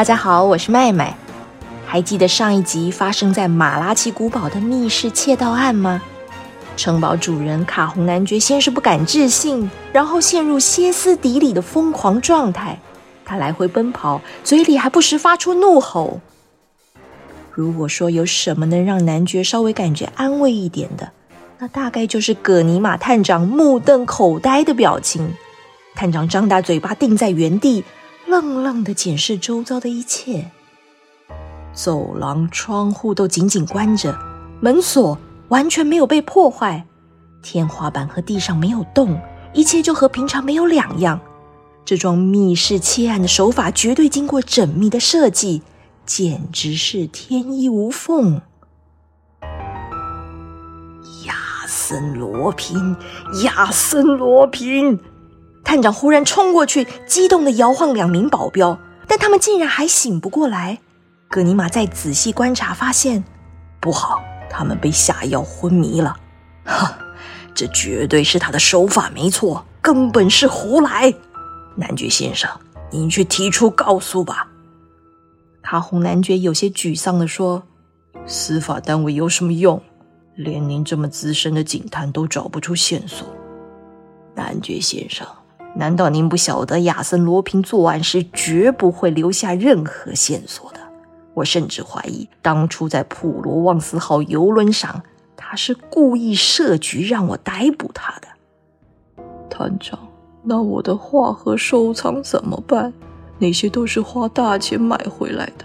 大家好，我是麦麦。还记得上一集发生在马拉奇古堡的密室窃盗案吗？城堡主人卡洪男爵先是不敢置信，然后陷入歇斯底里的疯狂状态。他来回奔跑，嘴里还不时发出怒吼。如果说有什么能让男爵稍微感觉安慰一点的，那大概就是葛尼玛探长目瞪口呆的表情。探长张大嘴巴，定在原地，愣愣的检视周遭的一切。走廊窗户都紧紧关着，门锁完全没有被破坏，天花板和地上没有动，一切就和平常没有两样。这桩密室窃案的手法绝对经过缜密的设计，简直是天衣无缝。亚森罗平，亚森罗平！探长忽然冲过去，激动的摇晃两名保镖，但他们竟然还醒不过来。格尼玛再仔细观察，发现不好，他们被下药昏迷了。哈，这绝对是他的手法，没错，根本是胡来。男爵先生，您去提出告诉吧。卡洪男爵有些沮丧地说：“司法单位有什么用？连您这么资深的警探都找不出线索。”男爵先生，难道您不晓得亚森罗平作案时绝不会留下任何线索的？我甚至怀疑，当初在普罗旺斯号游轮上，他是故意设局让我逮捕他的。探长，那我的画和收藏怎么办？那些都是花大钱买回来的。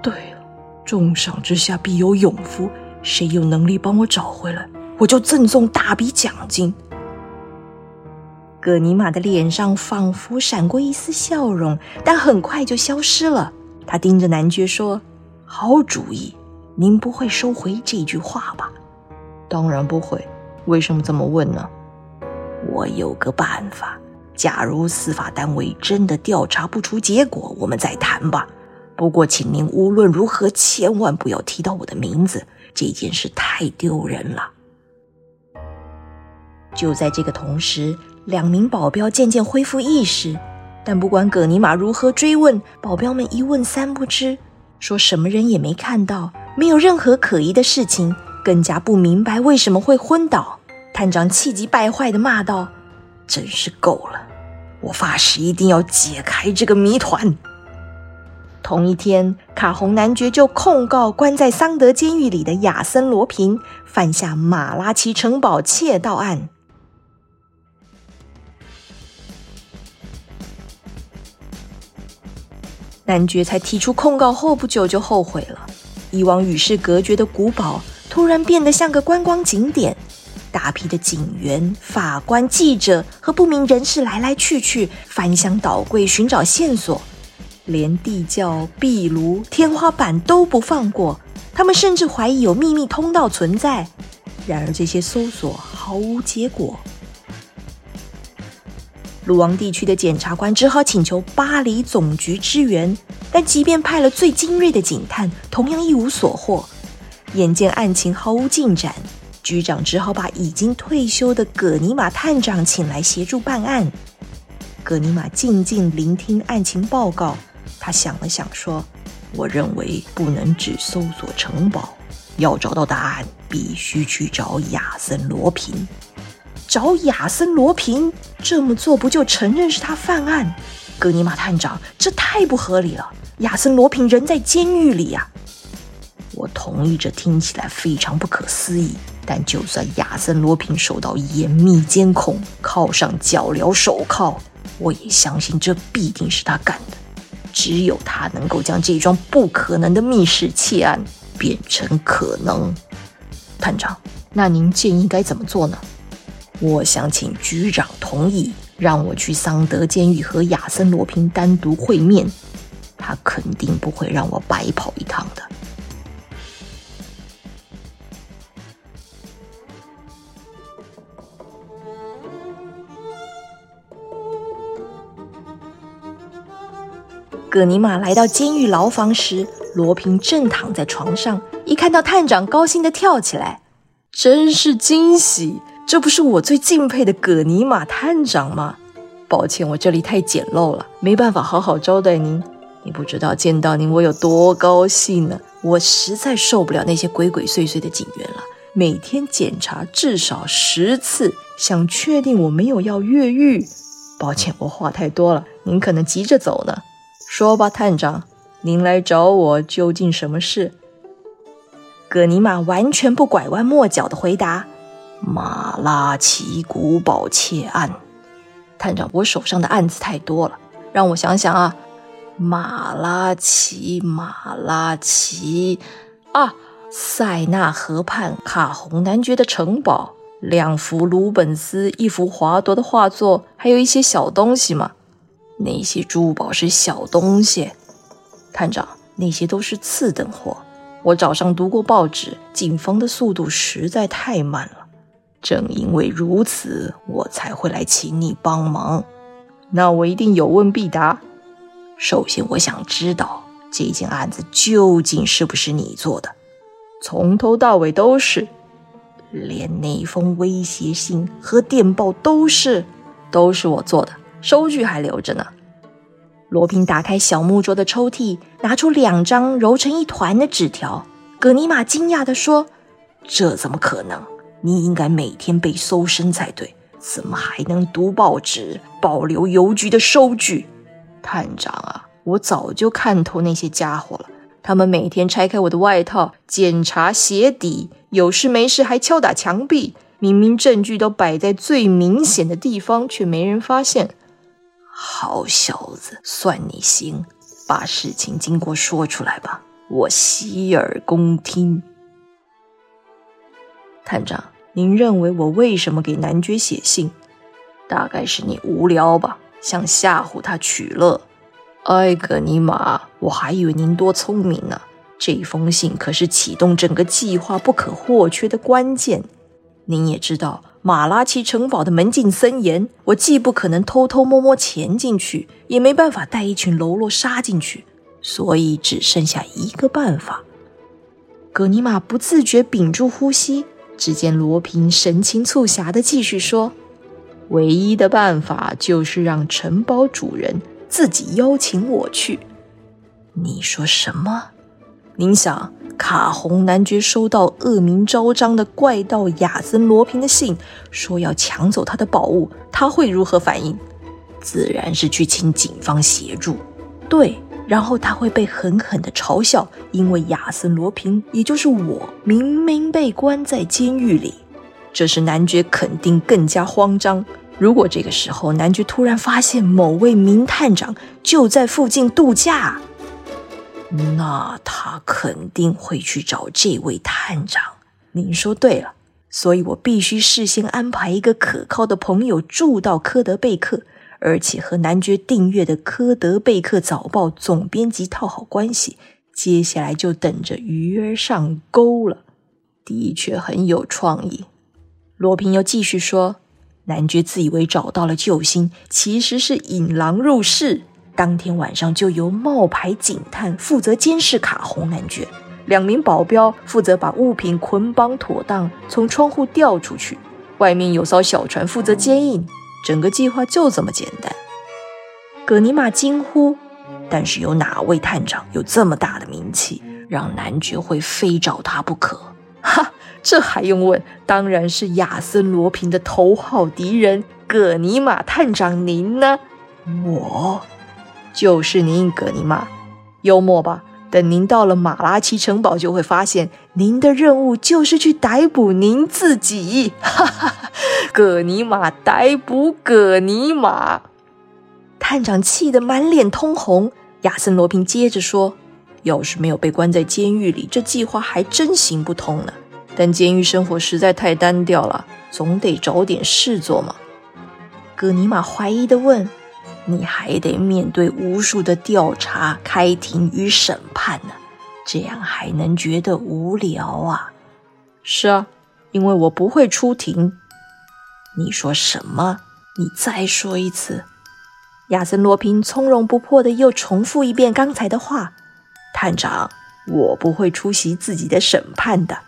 对了，重赏之下必有勇夫，谁有能力帮我找回来，我就赠送大笔奖金。葛尼玛的脸上仿佛闪过一丝笑容，但很快就消失了。他盯着男爵说：“好主意，您不会收回这句话吧？”“当然不会。为什么这么问呢？”“我有个办法。假如司法单位真的调查不出结果，我们再谈吧。不过，请您无论如何千万不要提到我的名字，这件事太丢人了。”就在这个同时，两名保镖渐渐恢复意识。但不管葛尼玛如何追问，保镖们一问三不知，说什么人也没看到，没有任何可疑的事情，更加不明白为什么会昏倒。探长气急败坏地骂道：“真是够了！我发誓一定要解开这个谜团。”同一天，卡洪男爵就控告关在桑德监狱里的亚森罗平犯下马拉奇城堡窃盗案。男爵才提出控告后不久就后悔了。以往与世隔绝的古堡突然变得像个观光景点，大批的警员、法官、记者和不明人士来来去去，翻箱倒柜寻找线索，连地窖、壁炉、天花板都不放过。他们甚至怀疑有秘密通道存在。然而这些搜索毫无结果。鲁王地区的检察官只好请求巴黎总局支援，但即便派了最精锐的警探，同样一无所获。眼见案情毫无进展，局长只好把已经退休的葛尼玛探长请来协助办案。葛尼玛静静聆听案情报告，他想了想说：“我认为不能只搜索城堡，要找到答案，必须去找亚森罗平。”找亚森罗平这么做不就承认是他犯案？格尼玛探长，这太不合理了！亚森罗平人在监狱里呀！我同意，这听起来非常不可思议。但就算亚森罗平受到严密监控，铐上脚镣手铐，我也相信这必定是他干的。只有他能够将这桩不可能的密室窃案变成可能。探长，那您建议该怎么做呢？我想请局长同意，让我去桑德监狱和亚森罗平单独会面。他肯定不会让我白跑一趟的。葛尼玛来到监狱牢房时，罗平正躺在床上。一看到探长，高兴的跳起来，真是惊喜！这不是我最敬佩的葛尼玛探长吗？抱歉，我这里太简陋了，没办法好好招待您。你不知道见到您我有多高兴呢！我实在受不了那些鬼鬼祟祟的警员了，每天检查至少十次，想确定我没有要越狱。抱歉，我话太多了，您可能急着走呢。说吧，探长，您来找我究竟什么事？葛尼玛完全不拐弯抹角的回答：“马拉奇古堡窃案。”探长，我手上的案子太多了，让我想想啊。马拉奇，马拉奇啊！塞纳河畔卡洪男爵的城堡，两幅鲁本斯，一幅华多的画作，还有一些小东西嘛。那些珠宝是小东西，探长，那些都是次等货。我早上读过报纸，警方的速度实在太慢了。正因为如此，我才会来请你帮忙。那我一定有问必答。首先，我想知道这件案子究竟是不是你做的？从头到尾都是，连那封威胁信和电报都是，都是我做的，收据还留着呢。罗平打开小木桌的抽屉，拿出两张揉成一团的纸条。葛尼玛惊讶地说：“这怎么可能？你应该每天被搜身才对，怎么还能读报纸、保留邮局的收据？”探长啊，我早就看透那些家伙了。他们每天拆开我的外套，检查鞋底，有事没事还敲打墙壁。明明证据都摆在最明显的地方，却没人发现。好小子，算你行，把事情经过说出来吧，我洗耳恭听。探长，您认为我为什么给男爵写信？大概是你无聊吧。想吓唬他取乐，哎，格尼玛，我还以为您多聪明呢。这封信可是启动整个计划不可或缺的关键。您也知道，马拉奇城堡的门禁森严，我既不可能偷偷摸摸潜进去，也没办法带一群喽啰杀进去，所以只剩下一个办法。格尼玛不自觉屏住呼吸，只见罗平神情促狭地继续说。唯一的办法就是让城堡主人自己邀请我去。你说什么？您想，卡洪男爵收到恶名昭彰的怪盗亚森罗平的信，说要抢走他的宝物，他会如何反应？自然是去请警方协助。对，然后他会被狠狠地嘲笑，因为亚森罗平，也就是我，明明被关在监狱里。这时，男爵肯定更加慌张。如果这个时候男爵突然发现某位名探长就在附近度假，那他肯定会去找这位探长。您说对了，所以我必须事先安排一个可靠的朋友住到科德贝克，而且和男爵订阅的《科德贝克早报》总编辑套好关系。接下来就等着鱼儿上钩了。的确很有创意。罗平又继续说：“男爵自以为找到了救星，其实是引狼入室。当天晚上就由冒牌警探负责监视卡洪男爵，两名保镖负责把物品捆绑妥当，从窗户掉出去。外面有艘小船负责接应。整个计划就这么简单。”葛尼玛惊呼：“但是有哪位探长有这么大的名气，让男爵会非找他不可？”哈。这还用问？当然是亚森罗平的头号敌人葛尼玛探长，您呢？我就是您，葛尼玛。幽默吧？等您到了马拉奇城堡，就会发现您的任务就是去逮捕您自己。哈哈，葛尼玛逮捕葛尼玛！探长气得满脸通红。亚森罗平接着说：“要是没有被关在监狱里，这计划还真行不通呢。”但监狱生活实在太单调了，总得找点事做嘛。葛尼玛怀疑地问：“你还得面对无数的调查、开庭与审判呢，这样还能觉得无聊啊？”“是啊，因为我不会出庭。”“你说什么？你再说一次。”亚森罗平从容不迫地又重复一遍刚才的话：“探长，我不会出席自己的审判的。”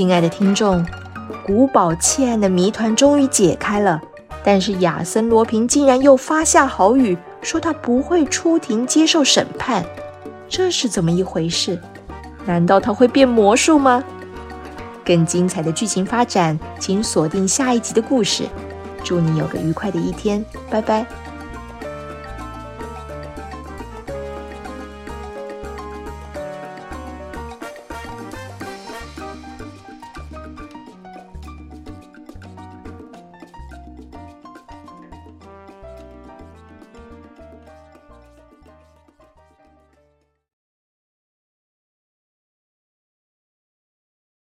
亲爱的听众，古堡窃案的谜团终于解开了，但是亚森罗平竟然又发下豪语，说他不会出庭接受审判，这是怎么一回事？难道他会变魔术吗？更精彩的剧情发展，请锁定下一集的故事。祝你有个愉快的一天，拜拜。